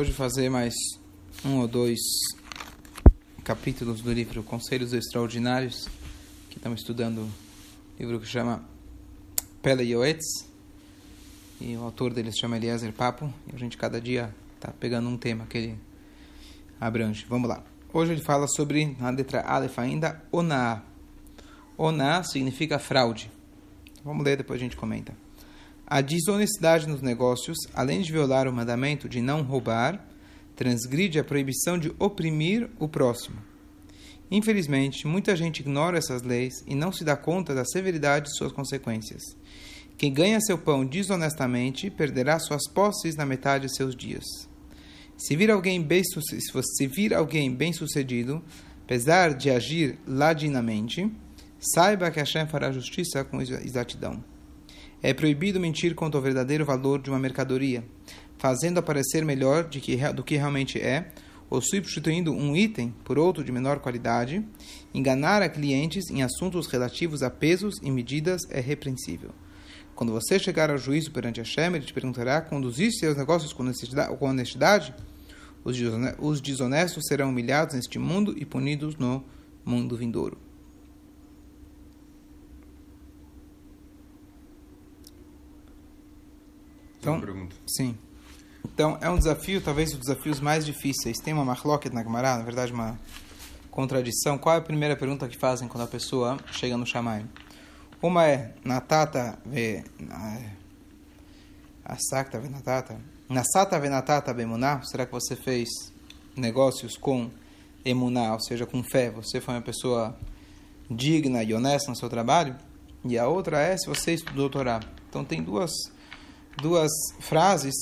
Hoje fazer mais um ou dois capítulos do livro Conselhos Extraordinários, que estamos estudando um livro que chama Pele Yoetz, e o autor dele se chama Eliezer Papo, e a gente cada dia está pegando um tema que ele abrange. Vamos lá. Hoje ele fala sobre, na letra Aleph ainda, Oná. Oná significa fraude. Vamos ler, depois a gente comenta. A desonestidade nos negócios, além de violar o mandamento de não roubar, transgride a proibição de oprimir o próximo. Infelizmente, muita gente ignora essas leis e não se dá conta da severidade de suas consequências. Quem ganha seu pão desonestamente perderá suas posses na metade de seus dias. Se vir alguém bem, se vir alguém bem sucedido, apesar de agir ladinamente, saiba que Hashem fará justiça com exatidão. É proibido mentir quanto ao verdadeiro valor de uma mercadoria, fazendo aparecer melhor que, do que realmente é, ou substituindo um item por outro de menor qualidade. Enganar a clientes em assuntos relativos a pesos e medidas é repreensível. Quando você chegar ao juízo perante Hashem, ele te perguntará: conduziste seus negócios com honestidade? Os desonestos serão humilhados neste mundo e punidos no mundo vindouro. Então, sim. Então, é um desafio, talvez os desafios mais difíceis. Tem uma marloquet na Gemara, na verdade, uma contradição. Qual é a primeira pergunta que fazem quando a pessoa chega no Shamayim? Uma é, Natata ve... Asakta ve Natata? Nasata ve Natata bemuná? Será que você fez negócios com emuná, ou seja, com fé? Você foi uma pessoa digna e honesta no seu trabalho? E a outra é se você estudou Torá. Então, tem duas duas frases,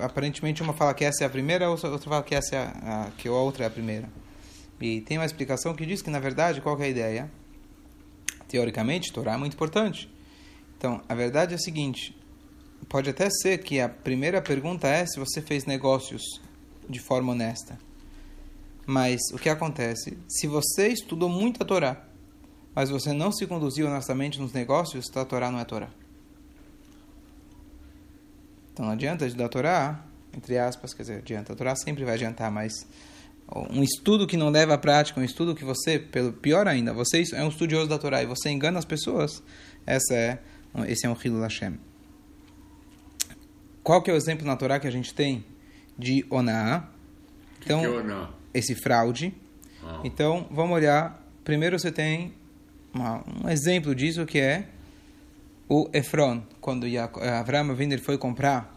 aparentemente uma fala que essa é a primeira, a outra fala que essa é a, a, que a outra é a primeira. E tem uma explicação que diz que na verdade qual é a ideia? Teoricamente, Torá é muito importante. Então, a verdade é a seguinte: pode até ser que a primeira pergunta é se você fez negócios de forma honesta. Mas o que acontece? Se você estudou muito a Torá, mas você não se conduziu honestamente nos negócios, a Torá não é Torá. Então não adianta estudar a Torá, entre aspas, quer dizer, adianta. A Torá sempre vai adiantar, mas um estudo que não leva à prática, um estudo que você, pelo pior ainda, você é um estudioso da Torá e você engana as pessoas, essa é, esse é um Hilul Hashem. Qual que é o exemplo na Torá que a gente tem de Oná? Então, que que esse fraude. Ah. Então, vamos olhar. Primeiro você tem uma, um exemplo disso que é o Efron, quando Avram Aviner foi comprar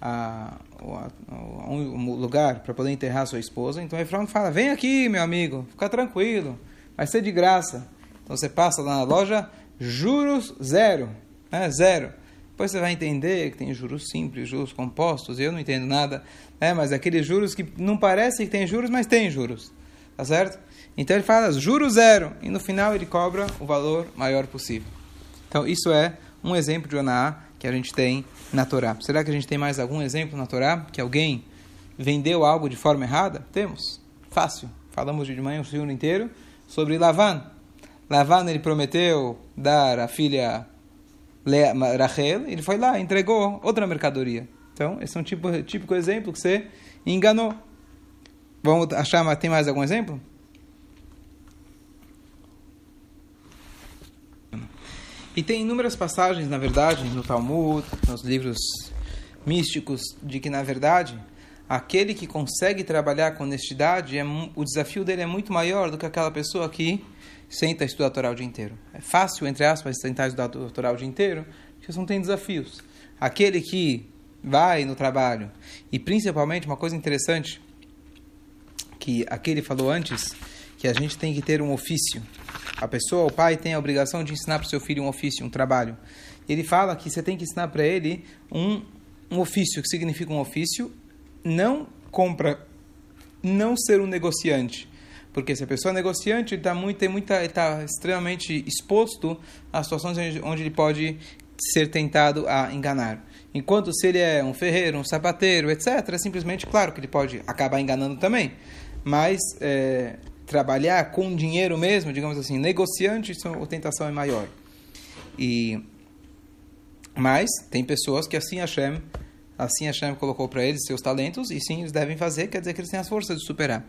a, a, um lugar para poder enterrar sua esposa, então Efron fala: Vem aqui, meu amigo, fica tranquilo, vai ser de graça. Então você passa lá na loja, juros zero, né? zero. Depois você vai entender que tem juros simples, juros compostos, eu não entendo nada, né? mas aqueles juros que não parece que tem juros, mas tem juros, tá certo? Então ele fala juros zero, e no final ele cobra o valor maior possível. Então isso é um exemplo de Onaá que a gente tem na Torá. Será que a gente tem mais algum exemplo na Torá que alguém vendeu algo de forma errada? Temos. Fácil. Falamos de manhã o segundo inteiro sobre Lavan. Lavan ele prometeu dar a filha Rachel, ele foi lá, entregou outra mercadoria. Então, esse é um tipo, típico exemplo que você enganou. Vamos achar, tem mais algum exemplo? E tem inúmeras passagens, na verdade, no Talmud, nos livros místicos, de que, na verdade, aquele que consegue trabalhar com honestidade, é, o desafio dele é muito maior do que aquela pessoa que senta estudar a Torá o dia inteiro. É fácil, entre aspas, sentar estudar a Torá o dia inteiro, porque você não tem desafios. Aquele que vai no trabalho, e principalmente uma coisa interessante, que aquele falou antes, que a gente tem que ter um ofício. A pessoa, o pai, tem a obrigação de ensinar para o seu filho um ofício, um trabalho. Ele fala que você tem que ensinar para ele um, um ofício, que significa um ofício, não compra, não ser um negociante. Porque se a pessoa é negociante, ele está muito, muita, está extremamente exposto a situações onde ele pode ser tentado a enganar. Enquanto se ele é um ferreiro, um sapateiro, etc., simplesmente, claro que ele pode acabar enganando também. Mas é, trabalhar com dinheiro mesmo, digamos assim, negociante, a tentação é maior. E mas tem pessoas que assim Hashem Assim Hashem colocou para eles seus talentos e sim, eles devem fazer, quer dizer que eles têm as forças de superar.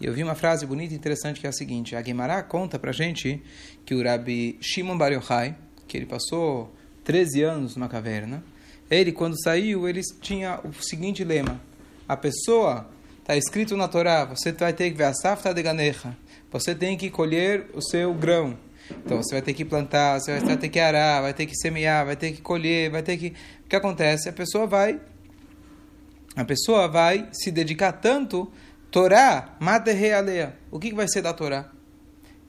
E eu vi uma frase bonita e interessante que é a seguinte: a Guimará conta para gente que o Rabi Shimon Bar Yochai, que ele passou 13 anos numa caverna, ele, quando saiu, ele tinha o seguinte lema: a pessoa, está escrito na Torá, você vai ter que ver a safta de ganeja, você tem que colher o seu grão. Então você vai ter que plantar, você vai ter que arar, vai ter que semear, vai ter que colher, vai ter que. O que acontece? A pessoa vai. A pessoa vai se dedicar tanto. Torá, materrealea. O que vai ser da Torá?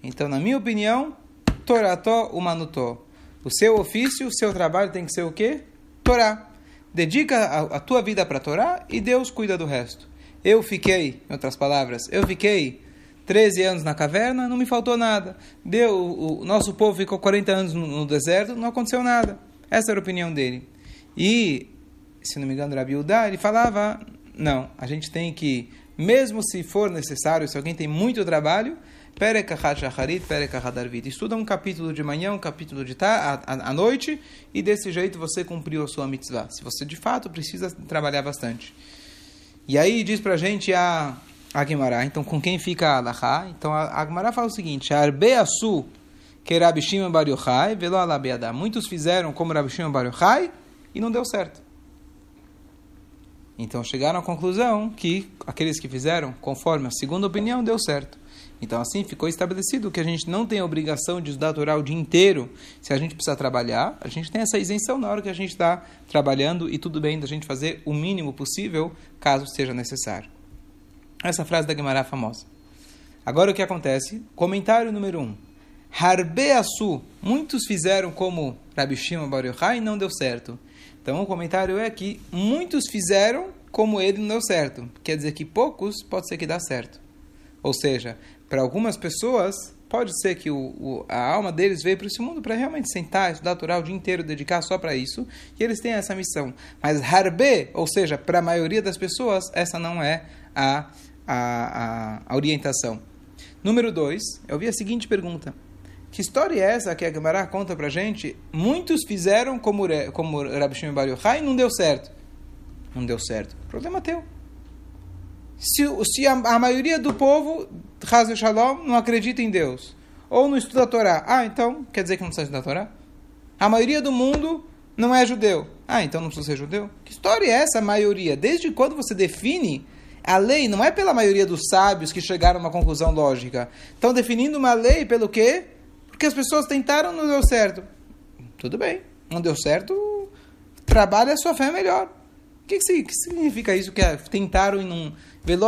Então, na minha opinião, Torató humanutó. O seu ofício, o seu trabalho tem que ser o quê? Torá. Dedica a, a tua vida para Torá e Deus cuida do resto. Eu fiquei, em outras palavras, eu fiquei 13 anos na caverna, não me faltou nada. Deu, o, o nosso povo ficou 40 anos no, no, deserto, não aconteceu nada. Essa era a opinião dele. E, se não me engano, Rabi Udá, ele falava, não, a gente tem que, mesmo se for necessário, se alguém tem muito trabalho, Estuda um capítulo de manhã, um capítulo de tarde, à noite, e desse jeito você cumpriu a sua mitzvah. Se você de fato precisa trabalhar bastante. E aí diz pra gente a, a Gemara, então com quem fica a Alahá? Então a, a Gemara fala o seguinte: Arbeasu, que Rabi velo alabeada. Muitos fizeram como Rabi Shimon e não deu certo. Então chegaram à conclusão que aqueles que fizeram conforme a segunda opinião deu certo. Então, assim, ficou estabelecido que a gente não tem a obrigação de estudar a Torá o dia inteiro. Se a gente precisa trabalhar, a gente tem essa isenção na hora que a gente está trabalhando e tudo bem da gente fazer o mínimo possível, caso seja necessário. Essa frase da Guimarães é famosa. Agora o que acontece? Comentário número 1. Um. Harbeasu. Muitos fizeram como Rabi Shimon Bar Yochai e não deu certo. Então o comentário é que muitos fizeram como ele não deu certo. Quer dizer que poucos pode ser que dá certo. Ou seja, para algumas pessoas, pode ser que o, o, a alma deles veio para esse mundo para realmente sentar, estudar Torá o dia inteiro, dedicar só para isso, e eles têm essa missão. Mas harbe, ou seja, para a maioria das pessoas, essa não é a, a, a, orientação. Número dois, eu vi a seguinte pergunta. Que história é essa que a Gemara conta para gente? Muitos fizeram como, como Rabbi Shimon Bar Yochai e não deu certo. Não deu certo. Problema teu. Se, se a, a maioria do povo Hazel Shalom não acredita em Deus, ou não estuda a Torá, ah, então quer dizer que não precisa estudar a Torá? A maioria do mundo não é judeu. Ah, então não precisa ser judeu? Que história é essa, maioria? Desde quando você define a lei, não é pela maioria dos sábios que chegaram a uma conclusão lógica. Estão definindo uma lei pelo quê? Porque as pessoas tentaram não deu certo. Tudo bem, não deu certo, trabalha a sua fé melhor. O que, que, que significa isso que tentaram e não Velo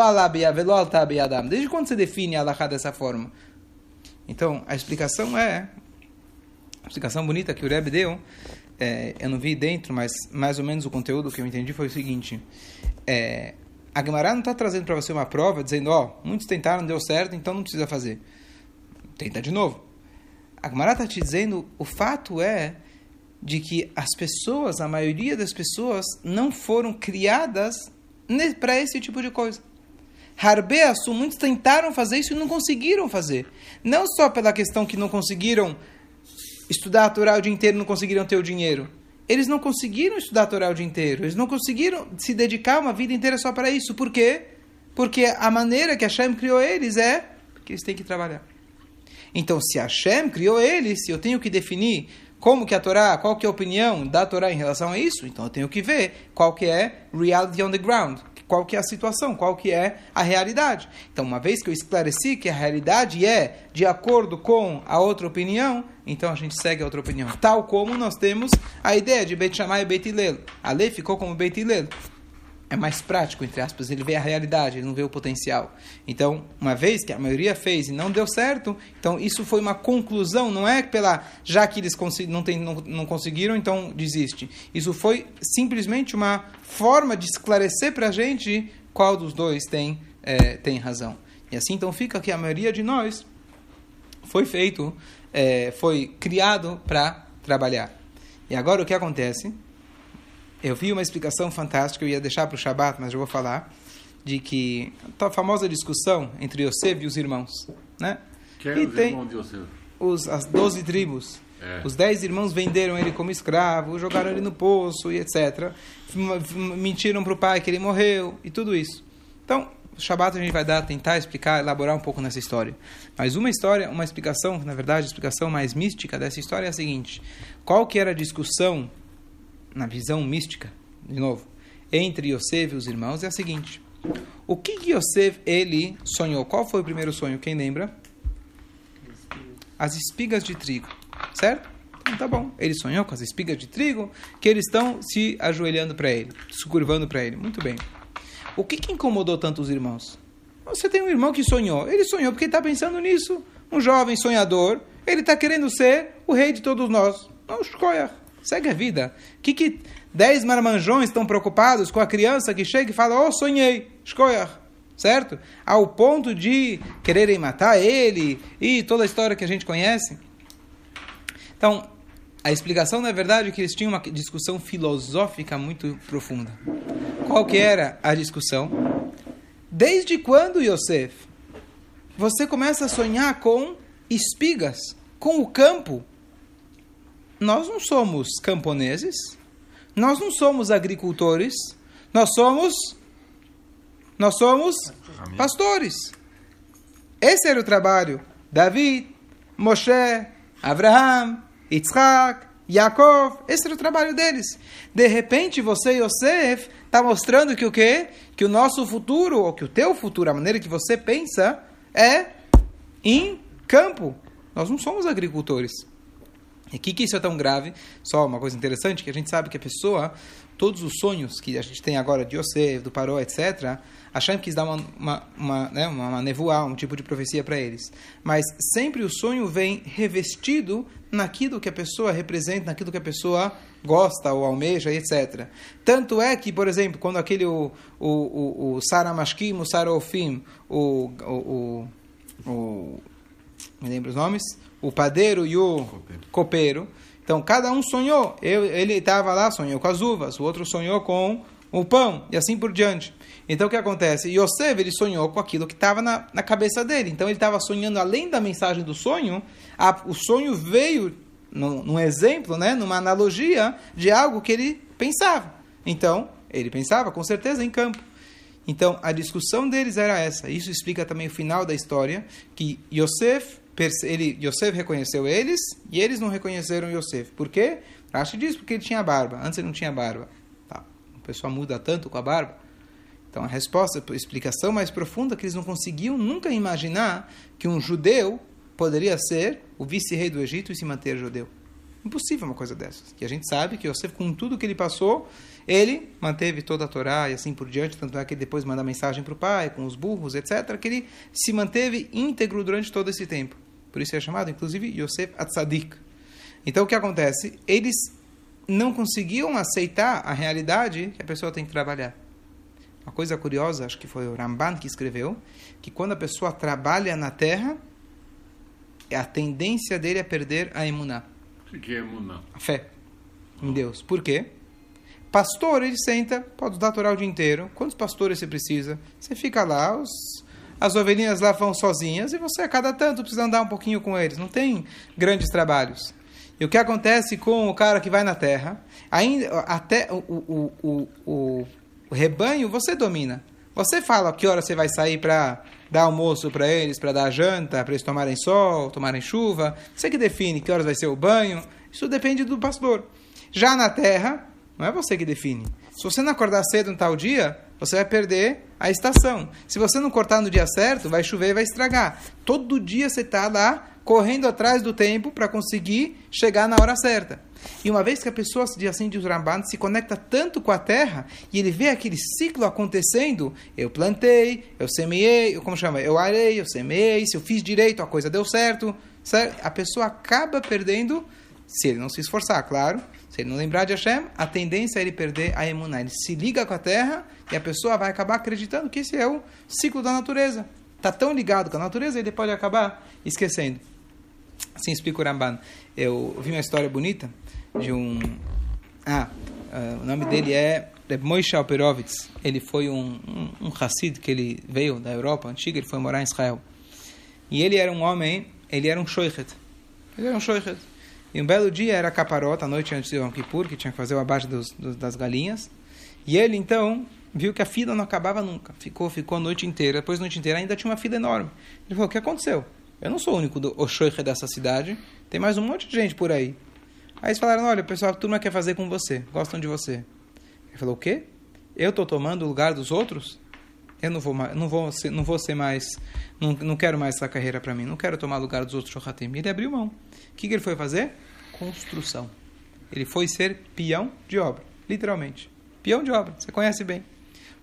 velo adam. Desde quando você define alahá dessa forma? Então, a explicação é, a explicação bonita que o Rebbe deu, é, eu não vi dentro, mas mais ou menos o conteúdo que eu entendi foi o seguinte, é, a Gemara não está trazendo para você uma prova dizendo, ó, oh, muitos tentaram, não deu certo, então não precisa fazer. Tenta de novo. A Gemara está te dizendo, o fato é de que as pessoas, a maioria das pessoas, não foram criadas para esse tipo de coisa. Harbeasu, muitos tentaram fazer isso e não conseguiram fazer. Não só pela questão que não conseguiram estudar a Torá o dia inteiro, não conseguiram ter o dinheiro. Eles não conseguiram estudar a Torá o dia inteiro. Eles não conseguiram se dedicar uma vida inteira só para isso. Por quê? Porque a maneira que Hashem criou eles é que eles têm que trabalhar. Então, se Hashem criou eles, se eu tenho que definir como que a Torá, qual que é a opinião da Torá em relação a isso? Então eu tenho que ver qual que é reality on the ground, qual que é a situação, qual que é a realidade. Então, uma vez que eu esclareci que a realidade é de acordo com a outra opinião, então a gente segue a outra opinião. Tal como nós temos a ideia de Beit Shammai e Beit Hillel. A lei ficou como Beit Hillel é mais prático, entre aspas, ele vê a realidade, ele não vê o potencial. Então, uma vez que a maioria fez e não deu certo, então isso foi uma conclusão, não é pela já que eles não, tem, não, não conseguiram, então desiste. Isso foi simplesmente uma forma de esclarecer para a gente qual dos dois tem, é, tem razão. E assim então fica que a maioria de nós foi feito, é, foi criado para trabalhar. E agora o que acontece? Eu vi uma explicação fantástica, eu ia deixar para o Shabat, mas eu vou falar, de que a famosa discussão entre Yosef e os irmãos. Né? Quem é e os tem irmãos de Yosef? Os, as doze tribos. É. Os dez irmãos venderam ele como escravo, jogaram ele no poço e etc. Mentiram para o pai que ele morreu e tudo isso. Então, o Shabbat a gente vai dar, tentar explicar, elaborar um pouco nessa história. Mas uma história, uma explicação, na verdade, a explicação mais mística dessa história é a seguinte: qual que era a discussão na visão mística, de novo, entre Yosef e os irmãos é a seguinte: o que Yosef ele sonhou? Qual foi o primeiro sonho? Quem lembra? As espigas de trigo, certo? Então tá bom. Ele sonhou com as espigas de trigo que eles estão se ajoelhando para ele, se curvando para ele. Muito bem. O que, que incomodou tanto os irmãos? Você tem um irmão que sonhou. Ele sonhou porque está pensando nisso. Um jovem sonhador. Ele está querendo ser o rei de todos nós. Não escolha. Segue a vida. Que que dez marmanjões estão preocupados com a criança que chega e fala: Oh, sonhei. Escolha. Certo? Ao ponto de quererem matar ele e toda a história que a gente conhece. Então, a explicação, na verdade, é que eles tinham uma discussão filosófica muito profunda. Qual que era a discussão? Desde quando, Yosef, você começa a sonhar com espigas, com o campo? Nós não somos camponeses, nós não somos agricultores, nós somos nós somos pastores. Esse era o trabalho. David, Moshe, Abraham, Yitzhak, Yaakov, esse era o trabalho deles. De repente, você, Yosef, está mostrando que o quê? Que o nosso futuro, ou que o teu futuro, a maneira que você pensa, é em campo. Nós não somos agricultores. E que, que isso é tão grave? Só uma coisa interessante, que a gente sabe que a pessoa, todos os sonhos que a gente tem agora de Yosef, do Paró, etc., Hashem quis dar uma, uma, uma, né, uma nevoar, um tipo de profecia para eles. Mas sempre o sonho vem revestido naquilo que a pessoa representa, naquilo que a pessoa gosta ou almeja, etc. Tanto é que, por exemplo, quando aquele o, o, o, o Saramashkim, o Sarofim, o, o, o, o, me lembro os nomes? O padeiro e o copeiro. copeiro. Então, cada um sonhou. Eu, ele estava lá, sonhou com as uvas, o outro sonhou com o pão, e assim por diante. Então o que acontece? Yosef ele sonhou com aquilo que estava na, na cabeça dele. Então ele estava sonhando além da mensagem do sonho. A, o sonho veio num, num exemplo, né, numa analogia de algo que ele pensava. Então ele pensava com certeza em campo. Então a discussão deles era essa. Isso explica também o final da história que Yosef ele, Yosef reconheceu eles e eles não reconheceram Yosef. Por quê? Rashi diz porque ele tinha barba. Antes ele não tinha barba. Tá. Pessoal muda tanto com a barba. Então a resposta, a explicação mais profunda é que eles não conseguiam nunca imaginar que um judeu poderia ser o vice-rei do Egito e se manter judeu. Impossível uma coisa dessas. Que a gente sabe que Yosef, com tudo que ele passou, ele manteve toda a Torá e assim por diante. Tanto é que depois manda mensagem para o pai, com os burros, etc. Que ele se manteve íntegro durante todo esse tempo. Por isso é chamado, inclusive, Yosef Atzadik. Então o que acontece? Eles não conseguiam aceitar a realidade que a pessoa tem que trabalhar. Uma coisa curiosa, acho que foi o Ramban que escreveu, que quando a pessoa trabalha na terra, a tendência dele é perder a emuná. O que é emuná? A fé em Deus. Por quê? Pastor, ele senta, pode dar Torá o dia inteiro. Quantos pastores você precisa? Você fica lá, os, as ovelhinhas lá vão sozinhas e você a cada tanto precisa andar um pouquinho com eles. Não tem grandes trabalhos. E o que acontece com o cara que vai na terra? Ainda, até o, o, o, o o rebanho você domina. Você fala que hora você vai sair para dar almoço para eles, para dar janta, para eles tomarem sol, tomarem chuva. Você que define que horas vai ser o banho. Isso depende do pastor. Já na terra, não é você que define. Se você não acordar cedo no tal dia, você vai perder a estação. Se você não cortar no dia certo, vai chover e vai estragar. Todo dia você está lá correndo atrás do tempo para conseguir chegar na hora certa. E uma vez que a pessoa, assim diz o Ramban, se conecta tanto com a terra e ele vê aquele ciclo acontecendo, eu plantei, eu semeei, eu, como chama? Eu arei, eu semeei, se eu fiz direito, a coisa deu certo, certo? A pessoa acaba perdendo, se ele não se esforçar, claro, se ele não lembrar de Hashem, a tendência é ele perder a emuná. Ele se liga com a terra e a pessoa vai acabar acreditando que esse é o ciclo da natureza. Está tão ligado com a natureza, ele pode acabar esquecendo. Assim explica o Ramban. Eu vi uma história bonita de um. Ah, uh, o nome dele é Moishe Alperovitz. Ele foi um, um, um Hassid que ele veio da Europa antiga, ele foi morar em Israel. E ele era um homem, ele era um shoichet. Ele era um shoichet. E um belo dia era caparota, a noite antes de Yom Kippur, que tinha que fazer o abate dos, dos, das galinhas. E ele, então, viu que a fila não acabava nunca. Ficou, ficou a noite inteira. Depois, a noite inteira, ainda tinha uma fila enorme. Ele falou, o que aconteceu? Eu não sou o único do dessa cidade. Tem mais um monte de gente por aí. Aí eles falaram, olha, pessoal, a turma quer fazer com você. Gostam de você. Ele falou, o quê? Eu estou tomando o lugar dos outros? Eu não vou, não vou, ser, não vou ser mais, não, não quero mais essa carreira para mim, não quero tomar lugar dos outros Shohatim. Ele abriu mão. O que, que ele foi fazer? Construção. Ele foi ser peão de obra, literalmente. Peão de obra, você conhece bem.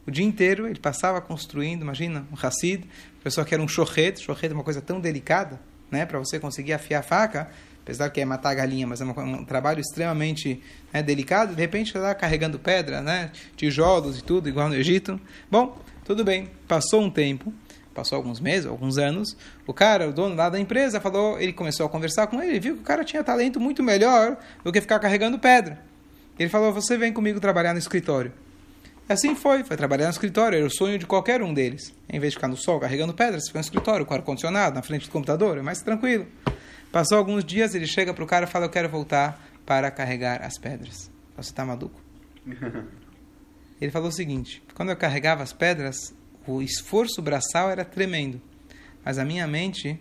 O dia inteiro ele passava construindo, imagina, um Hassid, pessoa que era um chorrete, chorrete é uma coisa tão delicada, né, para você conseguir afiar a faca, apesar que é matar a galinha, mas é um, um trabalho extremamente né, delicado, de repente está carregando pedra, né, tijolos e tudo, igual no Egito. Bom, tudo bem, passou um tempo, passou alguns meses, alguns anos, o cara, o dono lá da empresa, falou, ele começou a conversar com ele, viu que o cara tinha talento muito melhor do que ficar carregando pedra. Ele falou, você vem comigo trabalhar no escritório. Assim foi, foi trabalhar no escritório, era o sonho de qualquer um deles. Em vez de ficar no sol carregando pedras, fica no escritório com ar-condicionado, na frente do computador, é mais tranquilo. Passou alguns dias, ele chega para o cara e fala, eu quero voltar para carregar as pedras. Você está maluco? Ele falou o seguinte: quando eu carregava as pedras, o esforço braçal era tremendo, mas a minha mente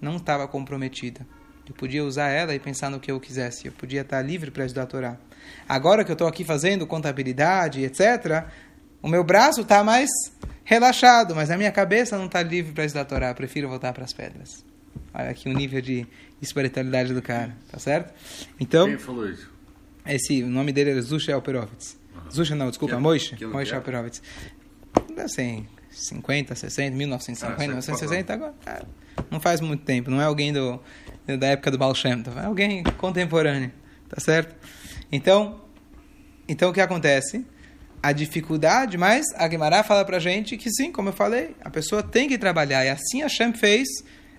não estava comprometida. Eu podia usar ela e pensar no que eu quisesse. Eu podia estar livre para estudar a Torá. Agora que eu estou aqui fazendo contabilidade, etc., o meu braço está mais relaxado, mas a minha cabeça não está livre para estudar a Torá. Eu prefiro voltar para as pedras. Olha aqui o nível de espiritualidade do cara, tá certo? Então, Quem falou isso? Esse, o nome dele era Zusha Alperovitz. Zusha não, desculpa, Que- Moishe. que Moishe é? Alperovitz. Assim, 50, 60, 1950, Ah, sei 1960, agora. ah, Não faz muito tempo, não é alguém do, da época do Baal Shem Tov, é alguém contemporâneo, tá certo? Então, então o que acontece? A dificuldade, mas a Guimarães fala pra gente que sim, como eu falei, a pessoa tem que trabalhar, e assim a Hashem fez,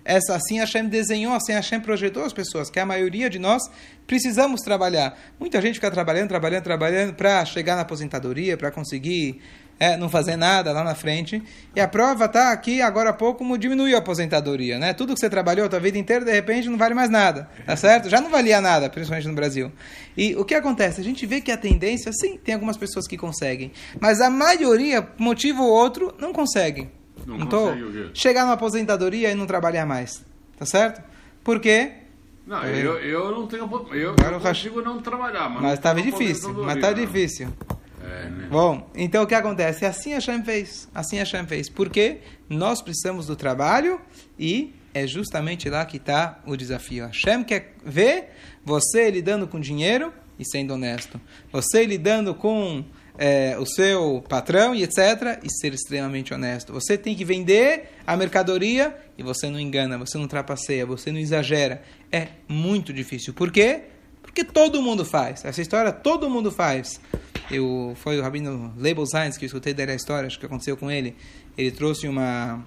essa, assim Hashem desenhou, assim Hashem projetou as pessoas, que a maioria de nós precisamos trabalhar. Muita gente fica trabalhando, trabalhando, trabalhando para chegar na aposentadoria, para conseguir é, não fazer nada lá na frente. E a prova está aqui, agora há pouco, como diminuiu a aposentadoria. Né? Tudo que você trabalhou a tua vida inteira, de repente, não vale mais nada. Tá certo? Já não valia nada, principalmente no Brasil. E o que acontece? A gente vê que a tendência, sim, tem algumas pessoas que conseguem. Mas a maioria, motivo ou outro, não conseguem. Não tô? consegue o quê? Chegar numa aposentadoria e não trabalhar mais. Tá certo? Por quê? Não, É. eu, eu não tenho. Eu, Agora eu consigo não trabalhar, mas. Mas não estava difícil. Mas tá difícil. É, né? Bom, então o que acontece? Assim a Hashem fez. Assim a Hashem fez. Porque nós precisamos do trabalho e é justamente lá que está o desafio. A Hashem quer ver você lidando com dinheiro e sendo honesto. Você lidando com é, o seu patrão e etc. e ser extremamente honesto. Você tem que vender a mercadoria e você não engana, você não trapaceia, você não exagera. É muito difícil. Por quê? Porque todo mundo faz. Essa história todo mundo faz. Eu, foi o Rabino Label Science que eu escutei dele a história, acho que aconteceu com ele. Ele trouxe uma,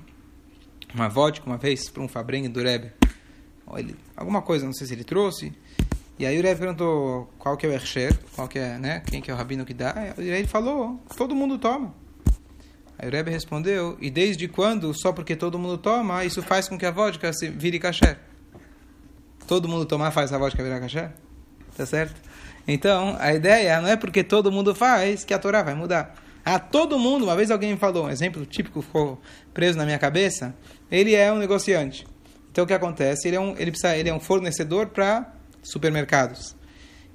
uma vodka uma vez para um Fabrengue do Rebbe. Ele- alguma coisa, não sei se ele trouxe. E aí o Rebbe perguntou qual que é o Ercher, qual que é, né, quem que é o Rabino que dá. E aí ele falou, todo mundo toma. Aí o Rebbe respondeu, e desde quando, só porque todo mundo toma, isso faz com que a vodka se vire kasher? Todo mundo tomar faz a vodka virar kasher? Tá certo? Então, a ideia não é porque todo mundo faz que a Torá vai mudar. Ah, todo mundo, uma vez alguém me falou, um exemplo típico ficou preso na minha cabeça, ele é um negociante. Então o que acontece? Ele é um, ele precisa, ele é um fornecedor para supermercados.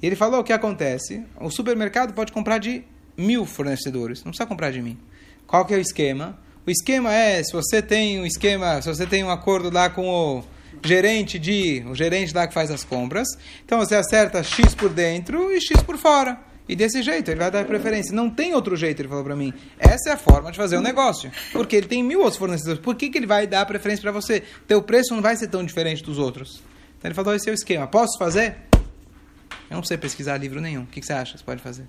E ele falou o que acontece? O supermercado pode comprar de mil fornecedores, não precisa comprar de mim. Qual que é o esquema? O esquema é, se você tem um esquema, se você tem um acordo lá com o gerente de, o gerente lá que faz as compras, então você acerta X por dentro e X por fora. E desse jeito, ele vai dar preferência. Não tem outro jeito, ele falou para mim. Essa é a forma de fazer o negócio. Porque ele tem mil outros fornecedores. Por que, que ele vai dar preferência para você? Teu preço não vai ser tão diferente dos outros. Então ele falou, esse é o esquema. Posso fazer? Eu não sei pesquisar livro nenhum. O que, você acha que você pode fazer?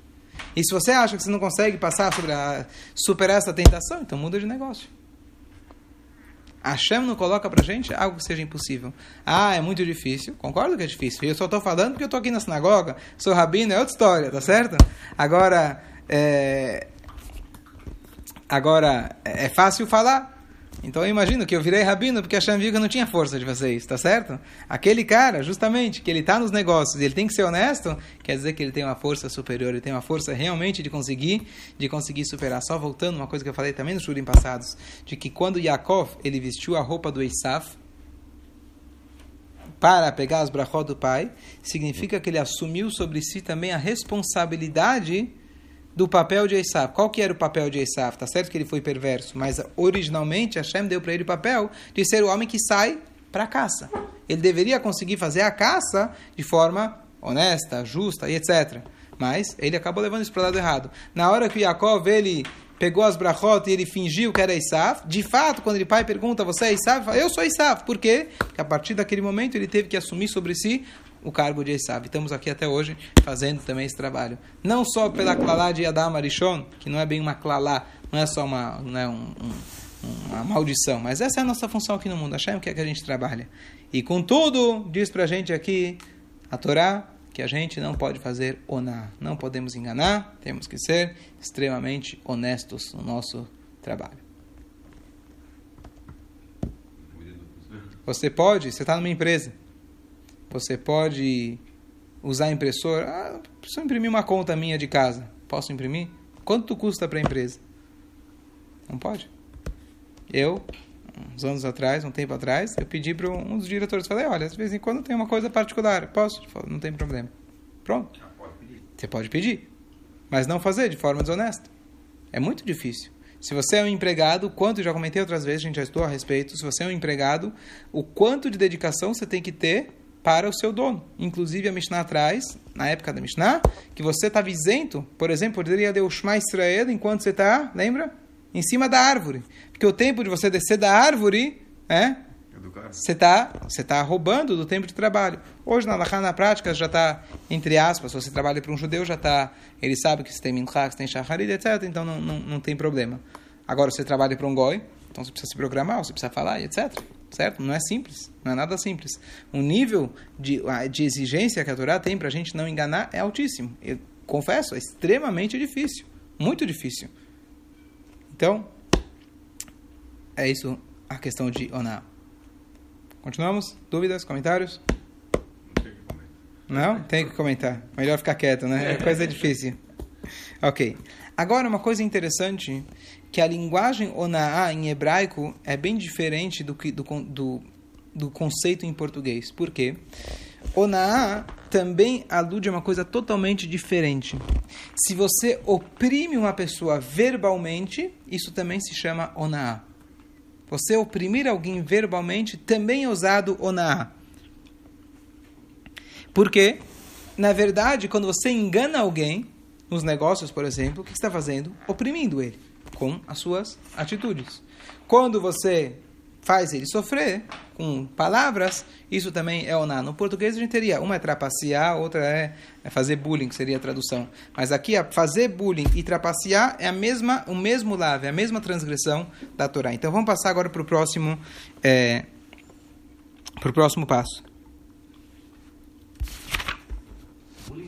E se você acha que você não consegue passar sobre a, superar essa tentação, então muda de negócio. A Hashem não coloca pra gente algo que seja impossível. Ah, é muito difícil. Concordo que é difícil. Eu só estou falando porque eu estou aqui na sinagoga, sou rabino, é outra história, tá certo? Agora, é... agora é fácil falar. Então eu imagino que eu virei rabino porque a Hashem viu que eu não tinha força de fazer isso, tá certo? Aquele cara, justamente, que ele está nos negócios e ele tem que ser honesto, quer dizer que ele tem uma força superior, ele tem uma força realmente de conseguir, de conseguir superar. Só voltando, uma coisa que eu falei também nos shurim passados, de que quando Yaakov, ele vestiu a roupa do Esav, para pegar as brachot do pai, significa que ele assumiu sobre si também a responsabilidade do papel de Esav. Qual que era o papel de Esav? Tá certo que ele foi perverso, mas originalmente Hashem deu para ele o papel de ser o homem que sai para a caça. Ele deveria conseguir fazer a caça de forma honesta, justa e etc. Mas ele acabou levando isso para o lado errado. Na hora que Yaakov ele pegou as brachot e ele fingiu que era Isaf, de fato, quando ele pai pergunta, você é Isaf? Eu sou Isaf. Por quê? Porque a partir daquele momento ele teve que assumir sobre si o cargo de Esav. Estamos aqui até hoje fazendo também esse trabalho. Não só pela clalá de Adam Arishon, que não é bem uma clalá, não é só uma, não é um, um, uma maldição, mas essa é a nossa função aqui no mundo. Achei o que é que a gente trabalha. E contudo, diz pra gente aqui a Torá que a gente não pode fazer oná. Não podemos enganar, temos que ser extremamente honestos no nosso trabalho. Você pode, você está numa empresa, você pode usar a impressora. Ah, preciso imprimir uma conta minha de casa. Posso imprimir? Quanto custa para a empresa? Não pode. Eu, uns anos atrás, um tempo atrás, eu pedi para um dos diretores, falei, olha, de vez em quando tem uma coisa particular, posso? Falei, não tem problema. Pronto. Você pode pedir, mas não fazer de forma desonesta. É muito difícil. Se você é um empregado, quanto, já comentei outras vezes, a gente já estou a respeito, se você é um empregado, o quanto de dedicação você tem que ter para o seu dono. Inclusive, a Mishnah traz, na época da Mishnah, que você estava isento, por exemplo, poderia dar o Shema Israel enquanto você está, lembra? Em cima da árvore. Porque o tempo de você descer da árvore, é, você está você tá roubando do tempo de trabalho. Hoje, na na prática, já está, entre aspas, se você trabalha para um judeu, já está, ele sabe que você tem minchá, que você tem shacharit, etc., então não, não, não tem problema. Agora, você trabalha para um goi, então você precisa se programar, você precisa falar, etc., certo? Não é simples, não é nada simples. O nível de, de exigência que a Torá tem para a gente não enganar é altíssimo. Eu confesso, é extremamente difícil, muito difícil. Então, é isso a questão de oná. Continuamos? Dúvidas? Comentários? Não? Tem que comentar. Melhor ficar quieto, né? É coisa difícil. Ok. Agora, uma coisa interessante, que a linguagem onaá em hebraico é bem diferente do, que, do, do, do conceito em português. Por quê? Onaá também alude a uma coisa totalmente diferente. Se você oprime uma pessoa verbalmente, isso também se chama onaá. Você oprimir alguém verbalmente também é usado onaá. Porque, na verdade, quando você engana alguém, nos negócios, por exemplo, o que você está fazendo? Oprimindo ele com as suas atitudes. Quando você faz ele sofrer com palavras, isso também é oná. No português a gente teria uma é trapacear, outra é, é fazer bullying, que seria a tradução. Mas aqui fazer bullying e trapacear é a mesma, o mesmo lave, é a mesma transgressão da Torá. Então vamos passar agora para o próximo, é, para o próximo passo.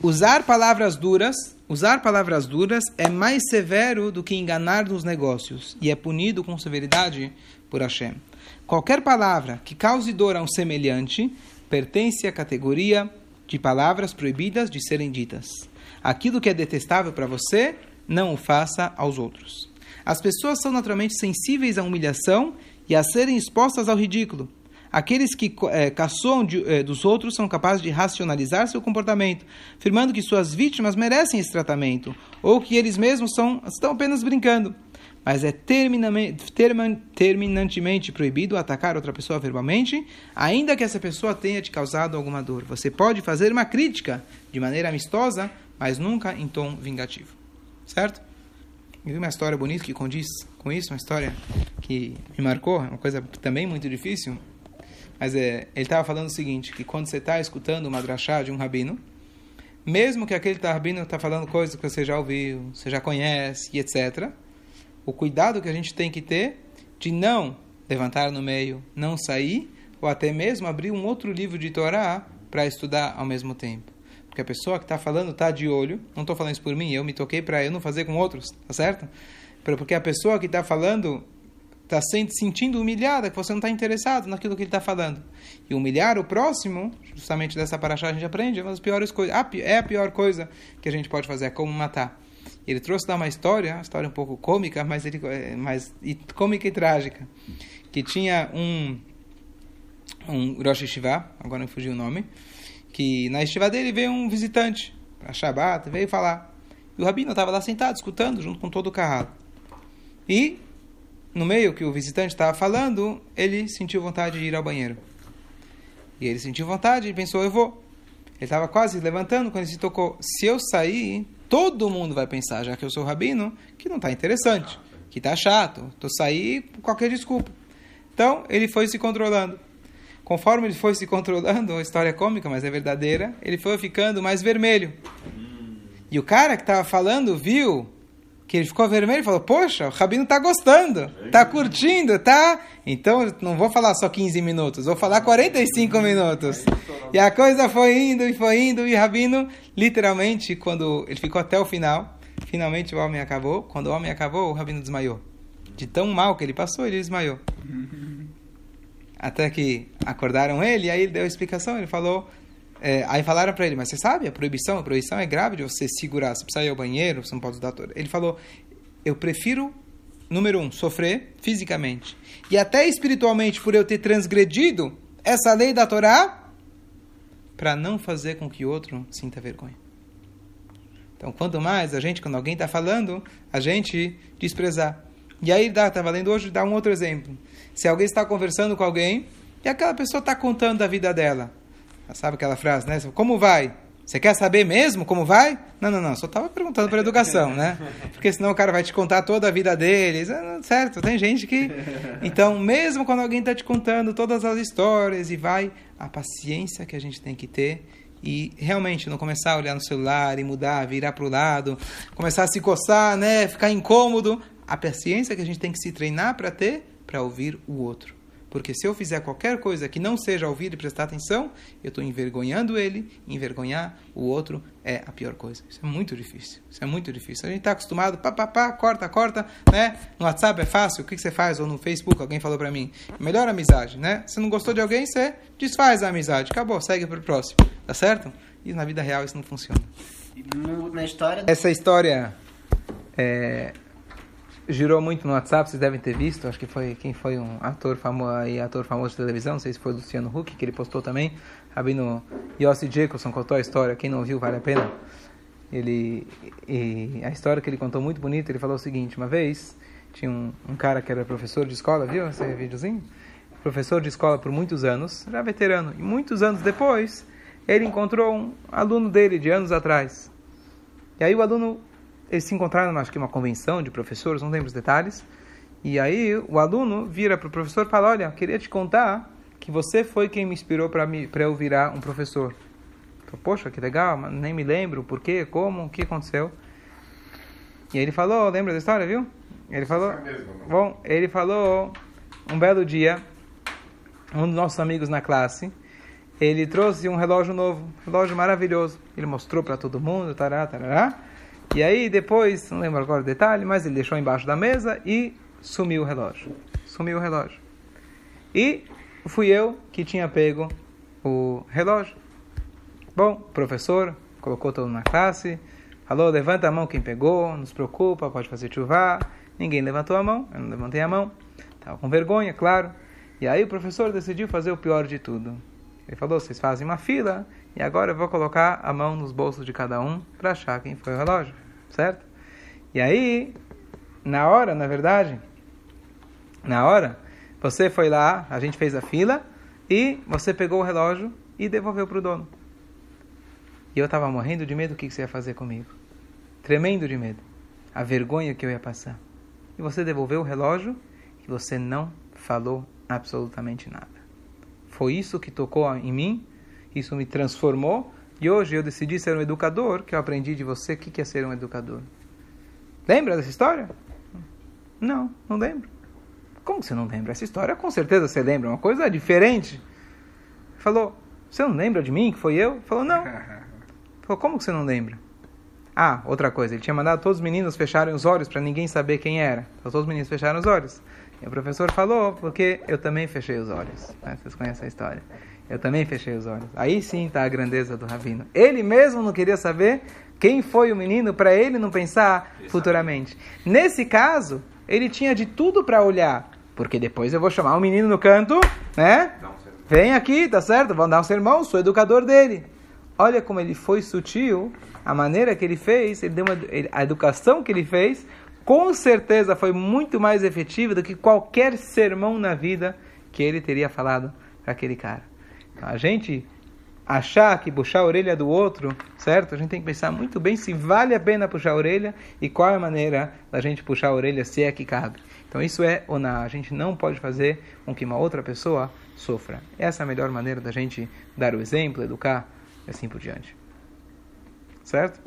Usar palavras duras, usar palavras duras é mais severo do que enganar nos negócios e é punido com severidade por Hashem. Qualquer palavra que cause dor a um semelhante pertence à categoria de palavras proibidas de serem ditas. Aquilo que é detestável para você, não o faça aos outros. As pessoas são naturalmente sensíveis à humilhação e a serem expostas ao ridículo. Aqueles que é, caçoam de, é, dos outros são capazes de racionalizar seu comportamento, afirmando que suas vítimas merecem esse tratamento, ou que eles mesmos são, estão apenas brincando. Mas é terminantemente proibido atacar outra pessoa verbalmente, ainda que essa pessoa tenha te causado alguma dor. Você pode fazer uma crítica de maneira amistosa, mas nunca em tom vingativo. Certo? Eu vi uma história bonita que condiz com isso, uma história que me marcou, uma coisa também muito difícil. Mas é, ele estava falando o seguinte, que quando você está escutando uma drachá de um rabino, mesmo que aquele rabino está falando coisas que você já ouviu, você já conhece e etc., o cuidado que a gente tem que ter de não levantar no meio, não sair, ou até mesmo abrir um outro livro de Torá para estudar ao mesmo tempo. Porque a pessoa que está falando está de olho, não estou falando isso por mim, eu me toquei para eu não fazer com outros, tá certo? Porque a pessoa que está falando está sentindo humilhada, que você não está interessado naquilo que ele está falando. E humilhar o próximo, justamente dessa paraxá a gente aprende, é uma das piores coisas, é a pior coisa que a gente pode fazer, é como matar. Ele trouxe lá uma história, uma história um pouco cômica, mas, ele, é, mas e, cômica e trágica, que tinha um, um Rosh Hashivá, agora me fugiu o nome, que na estiva dele veio um visitante, para Shabbat, veio falar. E o rabino estava lá sentado, escutando, junto com todo o carrado. E, no meio que o visitante estava falando, ele sentiu vontade de ir ao banheiro. E ele sentiu vontade e pensou, eu vou. Ele estava quase levantando quando ele se tocou. Se eu sair, todo mundo vai pensar, já que eu sou rabino, que não está interessante, que está chato. Estou sair por qualquer desculpa. Então, ele foi se controlando. Conforme ele foi se controlando, a história é cômica, mas é verdadeira, ele foi ficando mais vermelho. E o cara que estava falando viu que ele ficou vermelho e falou: Poxa, o Rabino está gostando, está curtindo, tá? Então não vou falar só 15 minutos, vou falar 45 minutos. E a coisa foi indo e foi indo, e o Rabino, literalmente, quando ele ficou até o final, finalmente o homem acabou. Quando o homem acabou, o Rabino desmaiou. De tão mal que ele passou, ele desmaiou. Até que acordaram ele, e aí ele deu a explicação, ele falou. É, aí falaram para ele, mas você sabe, a proibição, a proibição é grave de você segurar, você precisa ir ao banheiro, você não pode usar toda. Ele falou, eu prefiro, número um, sofrer fisicamente, e até espiritualmente por eu ter transgredido essa lei da Torá, para não fazer com que outro sinta vergonha. Então, quanto mais a gente, quando alguém está falando, a gente desprezar. E aí, estava lendo hoje, dá um outro exemplo. Se alguém está conversando com alguém e aquela pessoa está contando a vida dela. Sabe aquela frase, né? Como vai? Você quer saber mesmo como vai? Não, não, não. Só estava perguntando para educação, né? Porque senão o cara vai te contar toda a vida deles. Ah, certo, tem gente que. Então, mesmo quando alguém está te contando todas as histórias e vai, a paciência que a gente tem que ter e realmente não começar a olhar no celular e mudar, virar para o lado, começar a se coçar, né? Ficar incômodo. A paciência que a gente tem que se treinar para ter para ouvir o outro. Porque se eu fizer qualquer coisa que não seja ouvir e prestar atenção, eu estou envergonhando ele, envergonhar o outro é a pior coisa. Isso é muito difícil. Isso é muito difícil. A gente está acostumado, pá, pá, pá, corta, corta, né? No WhatsApp é fácil, o que, que você faz? Ou no Facebook, alguém falou para mim. Melhor amizade, né? Se não gostou de alguém, você desfaz a amizade. Acabou, segue para o próximo. Tá certo? E na vida real isso não funciona. No, na história... Essa história... É, girou muito no WhatsApp, vocês devem ter visto, acho que foi quem foi um ator famoso ator famoso de televisão, não sei se foi Luciano Huck, que ele postou também, Rabino Yossi Jacobson contou a história, quem não viu vale a pena. Ele e a história que ele contou muito bonita, ele falou o seguinte, uma vez tinha um, um cara que era professor de escola, viu esse videozinho? Professor de escola por muitos anos, já veterano, e muitos anos depois, ele encontrou um aluno dele de anos atrás. E aí o aluno eles se encontraram, acho que uma convenção de professores, não lembro os detalhes. E aí o aluno vira para o professor e fala: Olha, queria te contar que você foi quem me inspirou para eu virar um professor. Falei, Poxa, que legal, mas nem me lembro por quê, como, o que aconteceu. E aí ele falou: Lembra da história, viu? Ele falou: Bom, ele falou um belo dia, um dos nossos amigos na classe. Ele trouxe um relógio novo, um relógio maravilhoso. Ele mostrou para todo mundo, tará, tarará. E aí depois, não lembro agora o detalhe, mas ele deixou embaixo da mesa e sumiu o relógio. Sumiu o relógio. E fui eu que tinha pego o relógio. Bom, o professor colocou todo na classe, falou, levanta a mão quem pegou, não se preocupa, pode fazer chuva. Ninguém levantou a mão, eu não levantei a mão. Estava com vergonha, claro. E aí o professor decidiu fazer o pior de tudo. Ele falou, vocês fazem uma fila, e agora eu vou colocar a mão nos bolsos de cada um para achar quem foi o relógio, certo? E aí, na hora, na verdade, na hora, você foi lá, a gente fez a fila e você pegou o relógio e devolveu para o dono. E eu estava morrendo de medo do que você ia fazer comigo. Tremendo de medo. A vergonha que eu ia passar. E você devolveu o relógio e você não falou absolutamente nada. Foi isso que tocou em mim isso me transformou e hoje eu decidi ser um educador, que eu aprendi de você o que é ser um educador. Lembra dessa história? Não, não lembro. Como você não lembra? Essa história com certeza você lembra, uma coisa diferente. Falou, você não lembra de mim, que foi eu? Falou, não. Falou, como você não lembra? Ah, outra coisa, ele tinha mandado todos os meninos fecharem os olhos para ninguém saber quem era. Então, todos os meninos fecharam os olhos. E o professor falou, porque eu também fechei os olhos. Né? Vocês conhecem a história. Eu também fechei os olhos. Aí sim está a grandeza do Rabino. Ele mesmo não queria saber quem foi o menino para ele não pensar futuramente. Nesse caso, ele tinha de tudo para olhar. Porque depois eu vou chamar o menino no canto, né? Vem aqui, tá certo? Vão dar um sermão, sou educador dele. Olha como ele foi sutil, a maneira que ele fez, ele deu uma, a educação que ele fez, com certeza foi muito mais efetiva do que qualquer sermão na vida que ele teria falado para aquele cara. A gente achar que puxar a orelha do outro, certo? A gente tem que pensar muito bem se vale a pena puxar a orelha e qual é a maneira da gente puxar a orelha se é que cabe. Então isso é oná. A gente não pode fazer com que uma outra pessoa sofra. Essa é a melhor maneira da gente dar o exemplo, educar e assim por diante. Certo?